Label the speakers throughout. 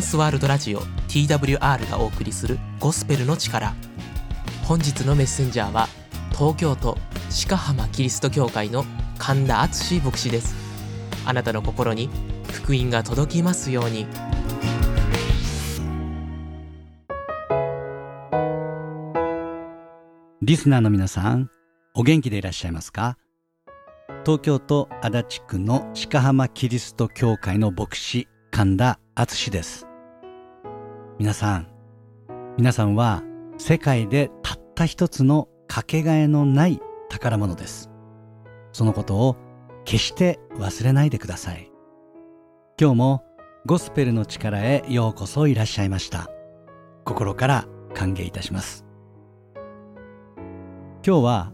Speaker 1: ンスワールドラジオ TWR がお送りするゴスペルの力。本日のメッセンジャーは東京都鹿浜キリスト教会の神田敦牧師です。あなたの心に福音が届きますように。
Speaker 2: リスナーの皆さんお元気でいらっしゃいますか？東京都足立区の鹿浜キリスト教会の牧師神田敦です。皆さん皆さんは世界でたった一つのかけがえのない宝物です。そのことを決して忘れないでください。今日もゴスペルの力へようこそいらっしゃいました。心から歓迎いたします。今日は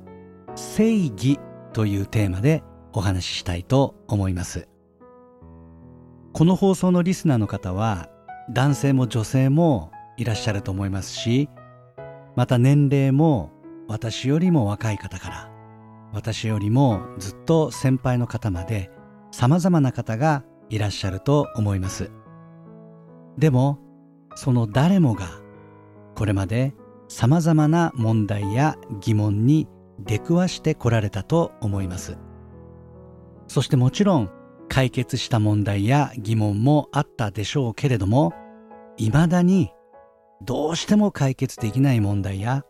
Speaker 2: 正義というテーマでお話ししたいと思います。この放送のリスナーの方は男性も女性もいらっしゃると思いますしまた年齢も私よりも若い方から私よりもずっと先輩の方まで様々な方がいらっしゃると思います。でもその誰もがこれまで様々な問題や疑問に出くわしてこられたと思います。そしてもちろん解決した問題や疑問もあったでしょうけれども未だにどうしても解決できない問題や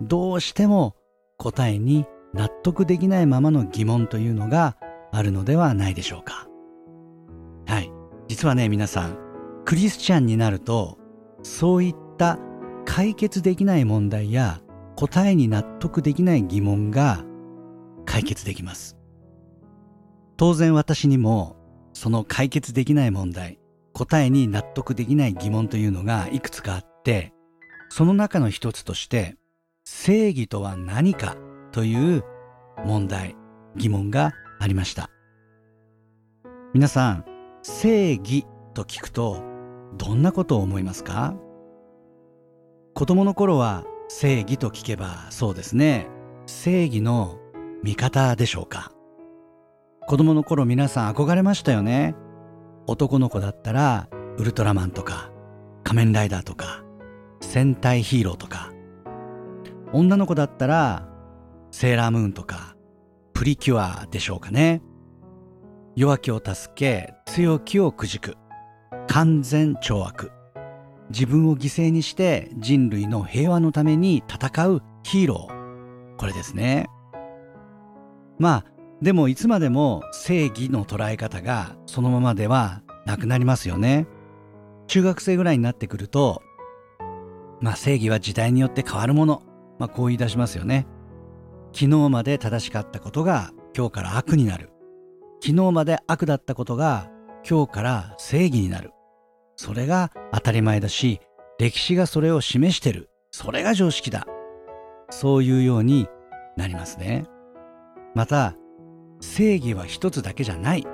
Speaker 2: どうしても答えに納得できないままの疑問というのがあるのではないでしょうか。はい。実はね皆さんクリスチャンになるとそういった解決できない問題や答えに納得できない疑問が解決できます。当然私にもその解決できない問題答えに納得できない疑問というのがいくつかあってその中の一つとして正義とは何かという問題疑問がありました。皆さん正義と聞くとどんなことを思いますか？子供の頃は正義と聞けばそうですね。正義の味方でしょうか？子供の頃皆さん憧れましたよね。男の子だったらウルトラマンとか仮面ライダーとか戦隊ヒーローとか。女の子だったらセーラームーンとかプリキュアでしょうかね。弱気を助け強気をくじく。完全懲悪。自分を犠牲にして人類の平和のために戦うヒーロー。これですね。まあでもいつまでも正義の捉え方がそのままではなくなりますよね。中学生ぐらいになってくるとまあ正義は時代によって変わるものまあこう言い出しますよね。昨日まで正しかったことが今日から悪になる。昨日まで悪だったことが今日から正義になる。それが当たり前だし歴史がそれを示してる。それが常識だ。そういうようになりますね。また正義は一つだけじゃない。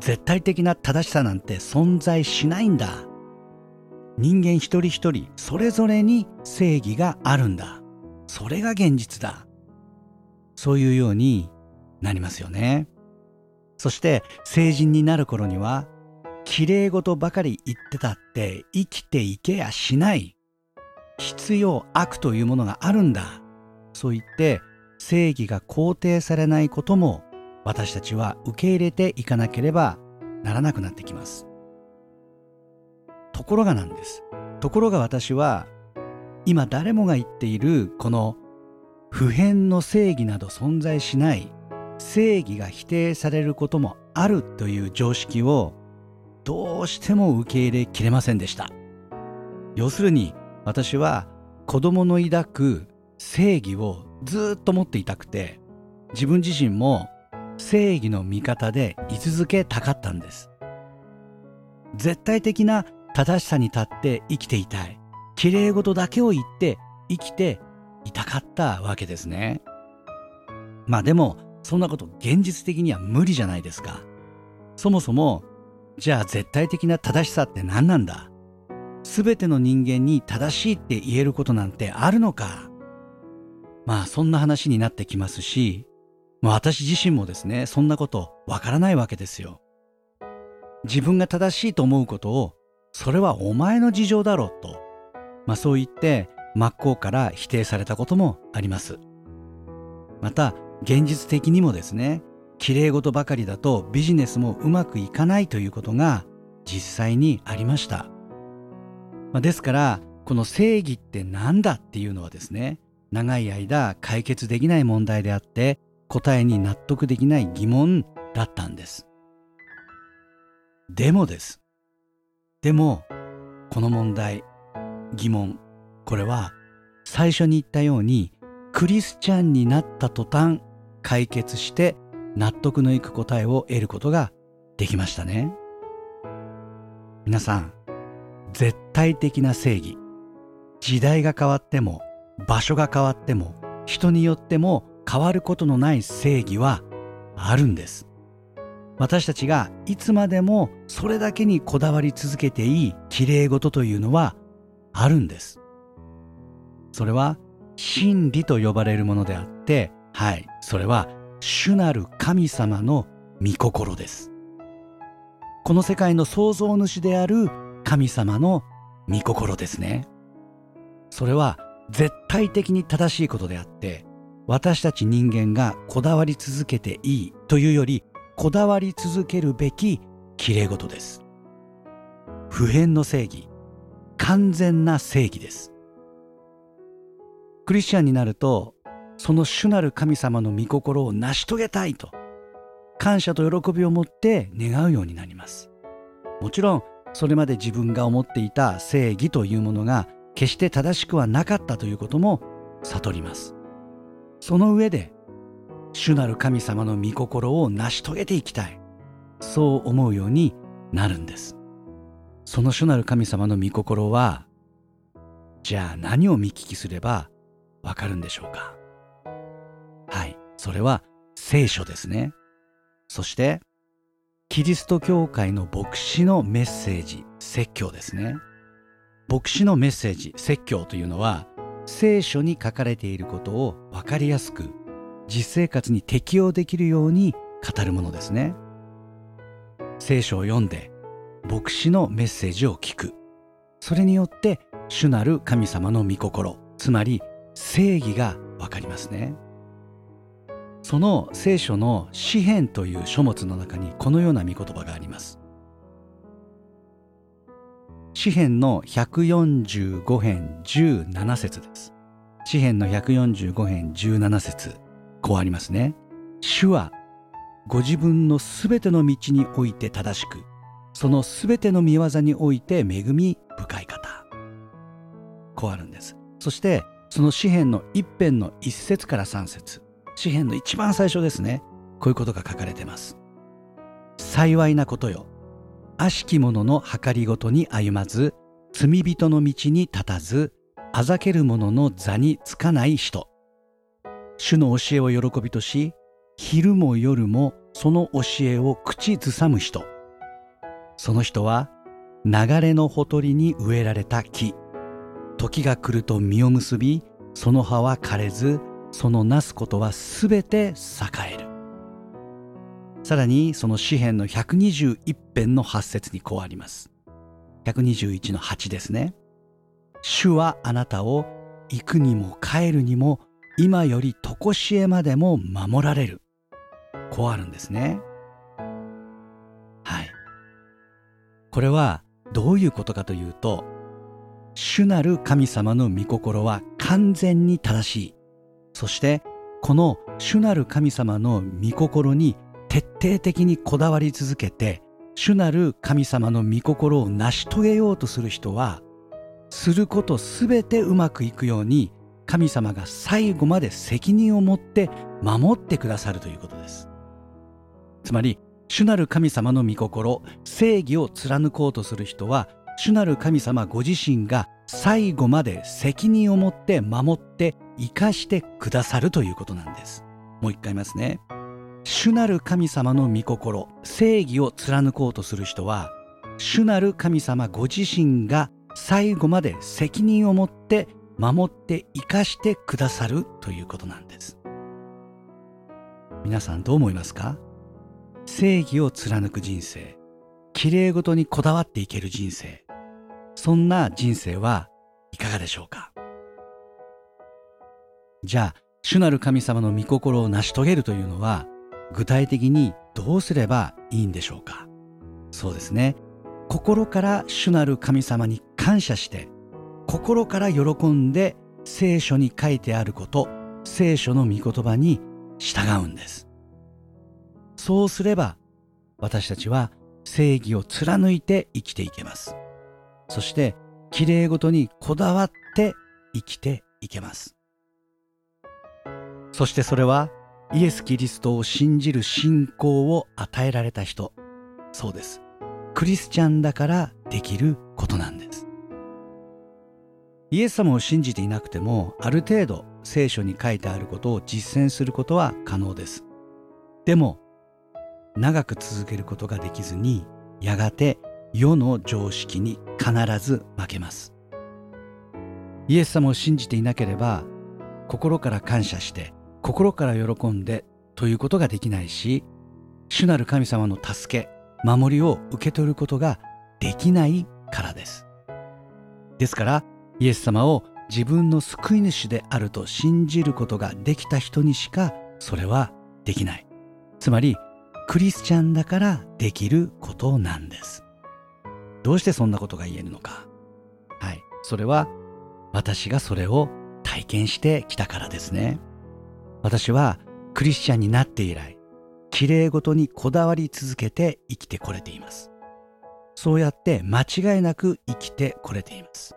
Speaker 2: 絶対的な正しさなんて存在しないんだ。人間一人一人それぞれに正義があるんだ。それが現実だ。そういうようになりますよね。そして成人になる頃には綺麗事ばかり言ってたって生きていけやしない。必要悪というものがあるんだ。そう言って正義が肯定されないことも私たちは受け入れていかなければならなくなってきます。ところがなんです。ところが私は今誰もが言っているこの普遍の正義など存在しない正義が否定されることもあるという常識をどうしても受け入れきれませんでした。要するに私は子供の抱く正義をずっと持っていたくて自分自身も正義の味方で居続けたかったんです。絶対的な正しさに立って生きていたい。綺麗事だけを言って生きていたかったわけですね。まあでもそんなこと現実的には無理じゃないですか。そもそもじゃあ絶対的な正しさって何なんだ？全ての人間に正しいって言えることなんてあるのか？まあそんな話になってきますし私自身もですねそんなことわからないわけですよ。自分が正しいと思うことをそれはお前の事情だろうと、まあ、そう言って真っ向から否定されたこともあります。また現実的にもですね綺麗事ばかりだとビジネスもうまくいかないということが実際にありました、まあ、ですからこの正義って何だっていうのはですね長い間解決できない問題であって答えに納得できない疑問だったんです。でもです。でもこの問題疑問。これは最初に言ったようにクリスチャンになった途端解決して納得のいく答えを得ることができましたね。皆さん絶対的な正義。時代が変わっても場所が変わっても人によっても変わることのない正義はあるんです。私たちがいつまでもそれだけにこだわり続けていいきれい事というのはあるんです。それは真理と呼ばれるものであってはいそれは主なる神様の御心です。この世界の創造主である神様の御心ですね。それは絶対的に正しいことであって私たち人間がこだわり続けていいというよりこだわり続けるべききれい事です。普遍の正義。完全な正義です。クリスチャンになるとその主なる神様の御心を成し遂げたいと感謝と喜びを持って願うようになります。もちろんそれまで自分が思っていた正義というものが決して正しくはなかったということも悟ります。その上で主なる神様の御心を成し遂げていきたい。そう思うようになるんです。その主なる神様の御心はじゃあ何を見聞きすればわかるんでしょうか？はい。それは聖書ですね。そしてキリスト教会の牧師のメッセージ説教ですね。牧師のメッセージ説教というのは聖書に書かれていることを分かりやすく実生活に適用できるように語るものですね。聖書を読んで牧師のメッセージを聞く。それによって主なる神様の御心つまり正義がわかりますね。その聖書の詩篇という書物の中にこのような御言葉があります。詩篇の145編17節です。詩篇の145編17節こうありますね。主はご自分のすべての道において正しくそのすべての見業において恵み深い方。こうあるんです。そしてその詩篇の一編の一節から三節。詩篇の一番最初ですね。こういうことが書かれてます。幸いなことよ。悪しき者の計りごとに歩まず罪人の道に立たずあざける者の座につかない人。主の教えを喜びとし昼も夜もその教えを口ずさむ人。その人は流れのほとりに植えられた木。時が来ると実を結びその葉は枯れずそのなすことはすべて栄える。さらにその詩篇の121編の8節にこうあります。121の8ですね。主はあなたを行くにも帰るにも今より常しえまでも守られる。こうあるんですね。はい。これはどういうことかというと主なる神様の御心は完全に正しい。そしてこの主なる神様の御心に徹底的にこだわり続けて主なる神様の御心を成し遂げようとする人はすることすべてうまくいくように神様が最後まで責任を持って守ってくださるということです。つまり主なる神様の御心正義を貫こうとする人は主なる神様ご自身が最後まで責任を持って守って生かしてくださるということなんです。もう一回言いますね。主なる神様の御心正義を貫こうとする人は主なる神様ご自身が最後まで責任を持って守って生かしてくださるということなんです。皆さんどう思いますか？正義を貫く人生きれいごとにこだわっていける人生そんな人生はいかがでしょうか？じゃあ主なる神様の御心を成し遂げるというのは具体的にどうすればいいんでしょうか？そうですね。心から主なる神様に感謝して心から喜んで聖書に書いてあること聖書の御言葉に従うんです。そうすれば私たちは正義を貫いて生きていけます。そしてきれいごとにこだわって生きていけます。そしてそれはイエス・キリストを信じる信仰を与えられた人そうです。クリスチャンだからできることなんです。イエス様を信じていなくてもある程度聖書に書いてあることを実践することは可能です。でも長く続けることができずにやがて世の常識に必ず負けます。イエス様を信じていなければ心から感謝して心から喜んでということができないし主なる神様の助け守りを受け取ることができないからです。ですからイエス様を自分の救い主であると信じることができた人にしかそれはできない。つまりクリスチャンだからできることなんです。どうしてそんなことが言えるのか。はい。それは私がそれを体験してきたからですね。私はクリスチャンになって以来きれいごとにこだわり続けて生きてこれています。そうやって間違いなく生きてこれています。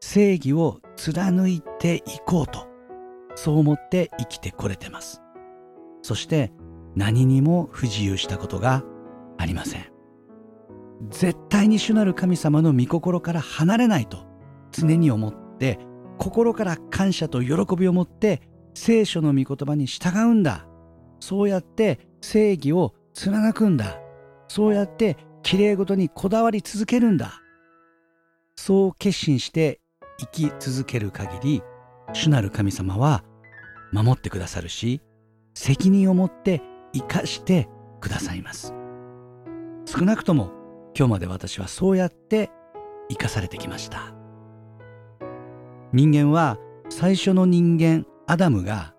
Speaker 2: 正義を貫いていこうとそう思って生きてこれてます。そして何にも不自由したことがありません。絶対に主なる神様の御心から離れないと常に思って心から感謝と喜びを持って聖書の御言葉に従うんだ。そうやって正義を貫くんだ。そうやってきれいごとにこだわり続けるんだ。そう決心して生き続ける限り主なる神様は守ってくださるし責任を持って生かしてくださいます。少なくとも今日まで私はそうやって生かされてきました。人間は最初の人間アダムが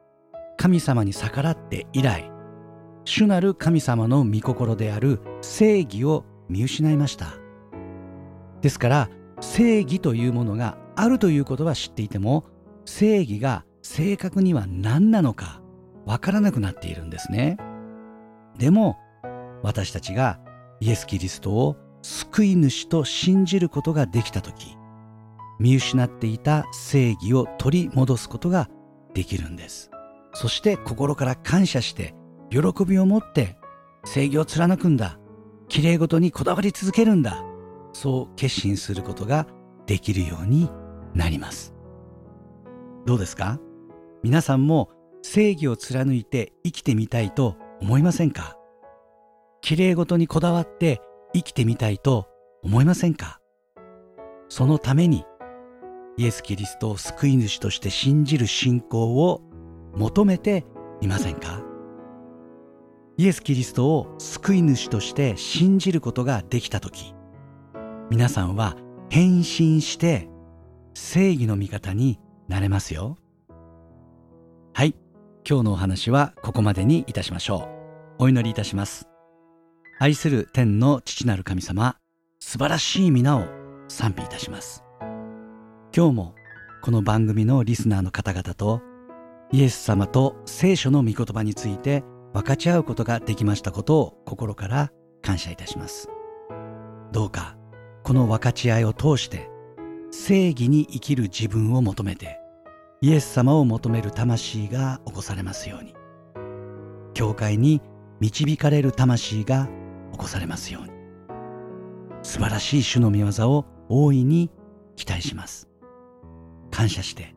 Speaker 2: 神様に逆らって以来主なる神様の御心である正義を見失いました。ですから正義というものがあるということは知っていても正義が正確には何なのかわからなくなっているんですね。でも私たちがイエス・キリストを救い主と信じることができた時見失っていた正義を取り戻すことができるんです。そして心から感謝して喜びを持って正義を貫くんだ。きれいごとにこだわり続けるんだ。そう決心することができるようになります。どうですか？皆さんも正義を貫いて生きてみたいと思いませんか？きれいごとにこだわって生きてみたいと思いませんか？そのためにイエス・キリストを救い主として信じる信仰を求めていませんか？イエス・キリストを救い主として信じることができた時皆さんは変身して正義の味方になれますよ。はい今日のお話はここまでにいたしましょう。お祈りいたします。愛する天の父なる神様素晴らしい皆を賛美いたします。今日もこの番組のリスナーの方々とイエス様と聖書の御言葉について分かち合うことができましたことを心から感謝いたします。どうかこの分かち合いを通して正義に生きる自分を求めてイエス様を求める魂が起こされますように。教会に導かれる魂が起こされますように。素晴らしい主の御業を大いに期待します。感謝して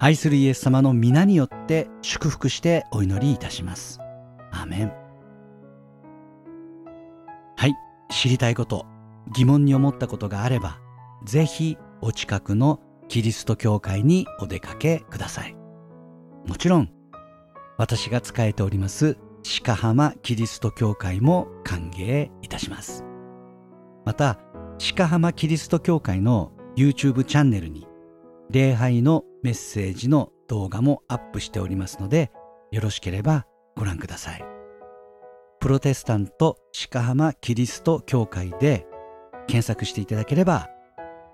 Speaker 2: 愛するイエス様の皆によって祝福してお祈りいたします。アメン。はい。知りたいこと疑問に思ったことがあればぜひお近くのキリスト教会にお出かけください。もちろん私が仕えております鹿浜キリスト教会も歓迎いたします。また鹿浜キリスト教会の YouTube チャンネルに礼拝のメッセージの動画もアップしておりますのでよろしければご覧ください。プロテスタント鹿浜キリスト教会で検索していただければ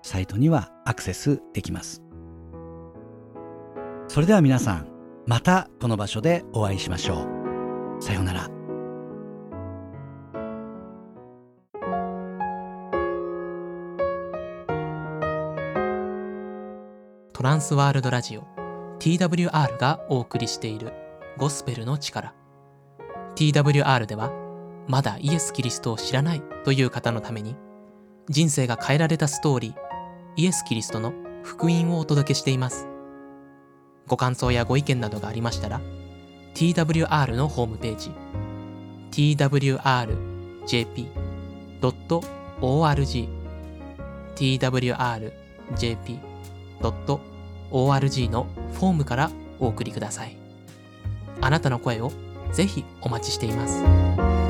Speaker 2: サイトにはアクセスできます。それでは皆さんまたこの場所でお会いしましょう。さようなら。
Speaker 1: トランスワールドラジオ。TWR がお送りしている。ゴスペルの力。TWR ではまだイエス・キリストを知らないという方のために人生が変えられたストーリーイエス・キリストの福音をお届けしています。ご感想やご意見などがありましたら TWR のホームページ twrjp.org twrjp.org ORG のフォームからお送りください。あなたの声をぜひお待ちしています。